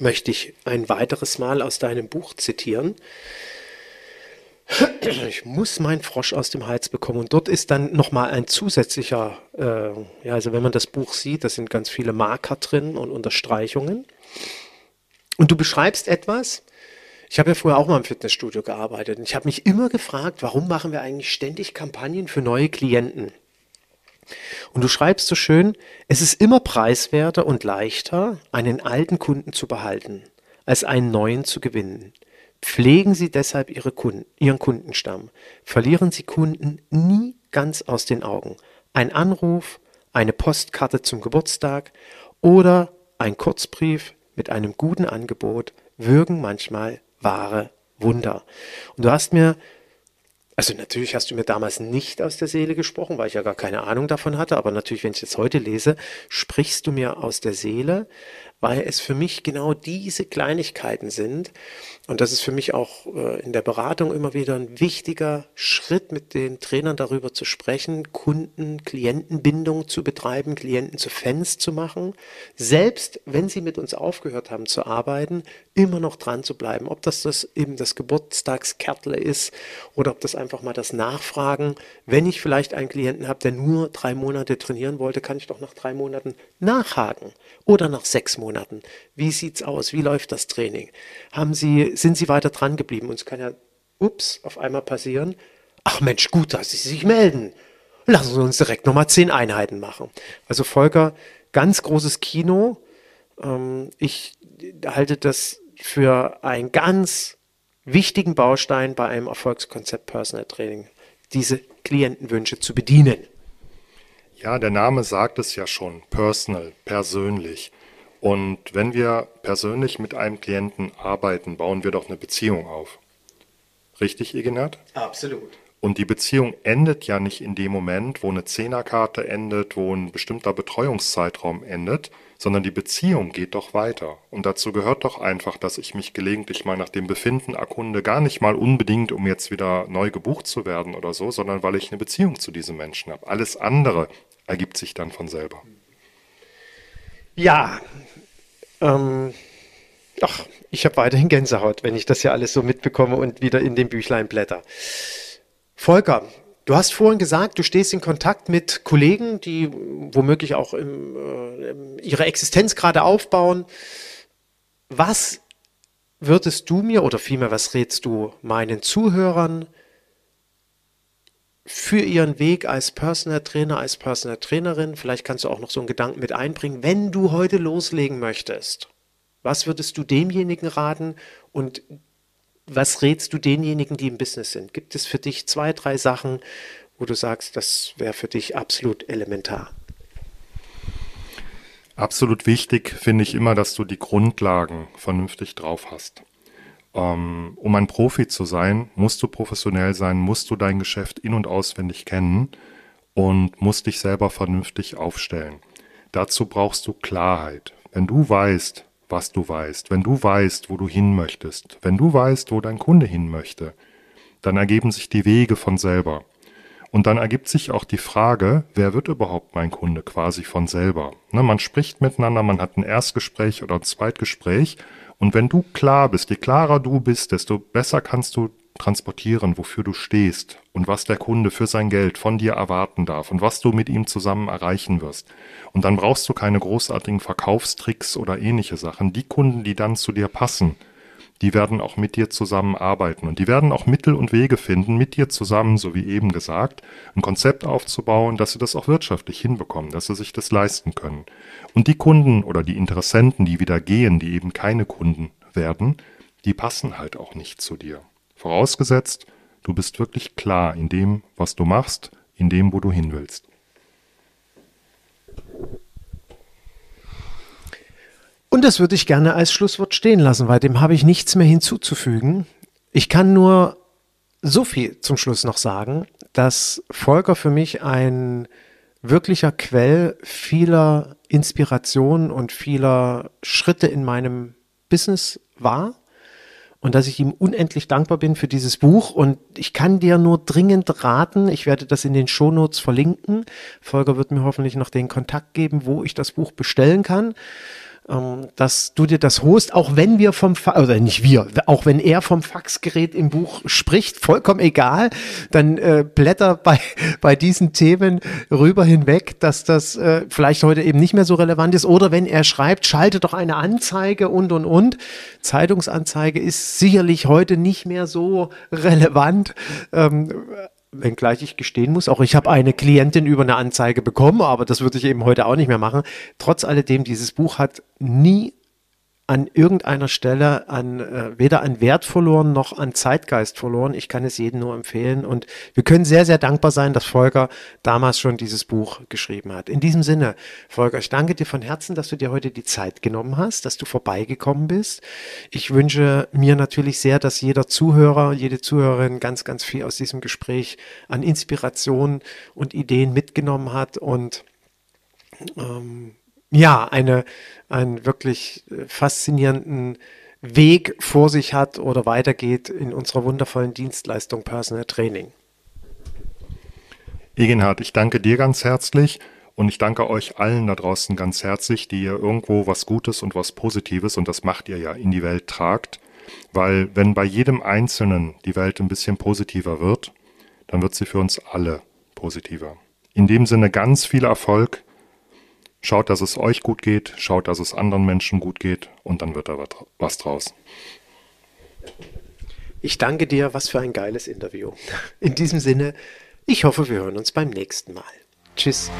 möchte ich ein weiteres Mal aus deinem Buch zitieren. Ich muss meinen Frosch aus dem Hals bekommen. Und dort ist dann nochmal ein zusätzlicher, äh, ja, also wenn man das Buch sieht, da sind ganz viele Marker drin und Unterstreichungen. Und du beschreibst etwas. Ich habe ja früher auch mal im Fitnessstudio gearbeitet. Und ich habe mich immer gefragt, warum machen wir eigentlich ständig Kampagnen für neue Klienten? Und du schreibst so schön, es ist immer preiswerter und leichter, einen alten Kunden zu behalten, als einen neuen zu gewinnen. Pflegen Sie deshalb Ihre Kunden, Ihren Kundenstamm. Verlieren Sie Kunden nie ganz aus den Augen. Ein Anruf, eine Postkarte zum Geburtstag oder ein Kurzbrief mit einem guten Angebot wirken manchmal wahre Wunder. Und du hast mir also natürlich hast du mir damals nicht aus der Seele gesprochen, weil ich ja gar keine Ahnung davon hatte, aber natürlich, wenn ich jetzt heute lese, sprichst du mir aus der Seele, weil es für mich genau diese Kleinigkeiten sind. Und das ist für mich auch äh, in der Beratung immer wieder ein wichtiger Schritt, mit den Trainern darüber zu sprechen, Kunden, Klientenbindung zu betreiben, Klienten zu Fans zu machen, selbst wenn sie mit uns aufgehört haben zu arbeiten, immer noch dran zu bleiben. Ob das, das eben das Geburtstagskärtle ist oder ob das einfach mal das Nachfragen. Wenn ich vielleicht einen Klienten habe, der nur drei Monate trainieren wollte, kann ich doch nach drei Monaten nachhaken oder nach sechs Monaten. Wie sieht's aus? Wie läuft das Training? Haben Sie, sind Sie weiter dran geblieben? Und es kann ja, ups, auf einmal passieren. Ach Mensch, gut, dass Sie sich melden. Lassen Sie uns direkt nochmal zehn Einheiten machen. Also Volker, ganz großes Kino. Ähm, ich halte das für einen ganz wichtigen Baustein bei einem Erfolgskonzept Personal Training, diese Klientenwünsche zu bedienen. Ja, der Name sagt es ja schon, personal, persönlich. Und wenn wir persönlich mit einem Klienten arbeiten, bauen wir doch eine Beziehung auf. Richtig, Igenat? Absolut. Und die Beziehung endet ja nicht in dem Moment, wo eine Zehnerkarte endet, wo ein bestimmter Betreuungszeitraum endet, sondern die Beziehung geht doch weiter. Und dazu gehört doch einfach, dass ich mich gelegentlich mal nach dem Befinden erkunde, gar nicht mal unbedingt, um jetzt wieder neu gebucht zu werden oder so, sondern weil ich eine Beziehung zu diesem Menschen habe. Alles andere ergibt sich dann von selber. Ja, ähm, ach, ich habe weiterhin Gänsehaut, wenn ich das ja alles so mitbekomme und wieder in dem Büchlein blätter. Volker, du hast vorhin gesagt, du stehst in Kontakt mit Kollegen, die womöglich auch im, äh, ihre Existenz gerade aufbauen. Was würdest du mir oder vielmehr, was rätst du meinen Zuhörern für ihren Weg als Personal Trainer, als Personal Trainerin? Vielleicht kannst du auch noch so einen Gedanken mit einbringen, wenn du heute loslegen möchtest. Was würdest du demjenigen raten und was rätst du denjenigen, die im Business sind? Gibt es für dich zwei, drei Sachen, wo du sagst, das wäre für dich absolut elementar? Absolut wichtig finde ich immer, dass du die Grundlagen vernünftig drauf hast. Ähm, um ein Profi zu sein, musst du professionell sein, musst du dein Geschäft in- und auswendig kennen und musst dich selber vernünftig aufstellen. Dazu brauchst du Klarheit. Wenn du weißt, was du weißt, wenn du weißt, wo du hin möchtest, wenn du weißt, wo dein Kunde hin möchte, dann ergeben sich die Wege von selber. Und dann ergibt sich auch die Frage, wer wird überhaupt mein Kunde quasi von selber. Ne, man spricht miteinander, man hat ein Erstgespräch oder ein Zweitgespräch. Und wenn du klar bist, je klarer du bist, desto besser kannst du transportieren, wofür du stehst und was der Kunde für sein Geld von dir erwarten darf und was du mit ihm zusammen erreichen wirst. Und dann brauchst du keine großartigen Verkaufstricks oder ähnliche Sachen. Die Kunden, die dann zu dir passen, die werden auch mit dir zusammenarbeiten und die werden auch Mittel und Wege finden, mit dir zusammen, so wie eben gesagt, ein Konzept aufzubauen, dass sie das auch wirtschaftlich hinbekommen, dass sie sich das leisten können. Und die Kunden oder die Interessenten, die wieder gehen, die eben keine Kunden werden, die passen halt auch nicht zu dir. Vorausgesetzt, du bist wirklich klar in dem, was du machst, in dem, wo du hin willst. Und das würde ich gerne als Schlusswort stehen lassen, weil dem habe ich nichts mehr hinzuzufügen. Ich kann nur so viel zum Schluss noch sagen, dass Volker für mich ein wirklicher Quell vieler Inspirationen und vieler Schritte in meinem Business war und dass ich ihm unendlich dankbar bin für dieses Buch. Und ich kann dir nur dringend raten, ich werde das in den Shownotes verlinken. Volker wird mir hoffentlich noch den Kontakt geben, wo ich das Buch bestellen kann ähm, dass du dir das holst, auch wenn wir vom, Fa oder nicht wir, auch wenn er vom Faxgerät im Buch spricht, vollkommen egal, dann äh, blätter bei, bei diesen Themen rüber hinweg, dass das äh, vielleicht heute eben nicht mehr so relevant ist. Oder wenn er schreibt, schalte doch eine Anzeige und, und, und. Zeitungsanzeige ist sicherlich heute nicht mehr so relevant. Ähm, wenngleich ich gestehen muss, auch ich habe eine Klientin über eine Anzeige bekommen, aber das würde ich eben heute auch nicht mehr machen. Trotz alledem, dieses Buch hat nie an irgendeiner Stelle an äh, weder an Wert verloren noch an Zeitgeist verloren. Ich kann es jedem nur empfehlen und wir können sehr, sehr dankbar sein, dass Volker damals schon dieses Buch geschrieben hat. In diesem Sinne, Volker, ich danke dir von Herzen, dass du dir heute die Zeit genommen hast, dass du vorbeigekommen bist. Ich wünsche mir natürlich sehr, dass jeder Zuhörer, jede Zuhörerin ganz, ganz viel aus diesem Gespräch an Inspiration und Ideen mitgenommen hat und ähm, ja, eine, einen wirklich äh, faszinierenden Weg vor sich hat oder weitergeht in unserer wundervollen Dienstleistung Personal Training. Egenhard, ich danke dir ganz herzlich und ich danke euch allen da draußen ganz herzlich, die ihr irgendwo was Gutes und was Positives, und das macht ihr ja, in die Welt tragt. Weil wenn bei jedem Einzelnen die Welt ein bisschen positiver wird, dann wird sie für uns alle positiver. In dem Sinne ganz viel Erfolg Schaut, dass es euch gut geht, schaut, dass es anderen Menschen gut geht und dann wird da was draus. Ich danke dir, was für ein geiles Interview. In diesem Sinne, ich hoffe, wir hören uns beim nächsten Mal. Tschüss.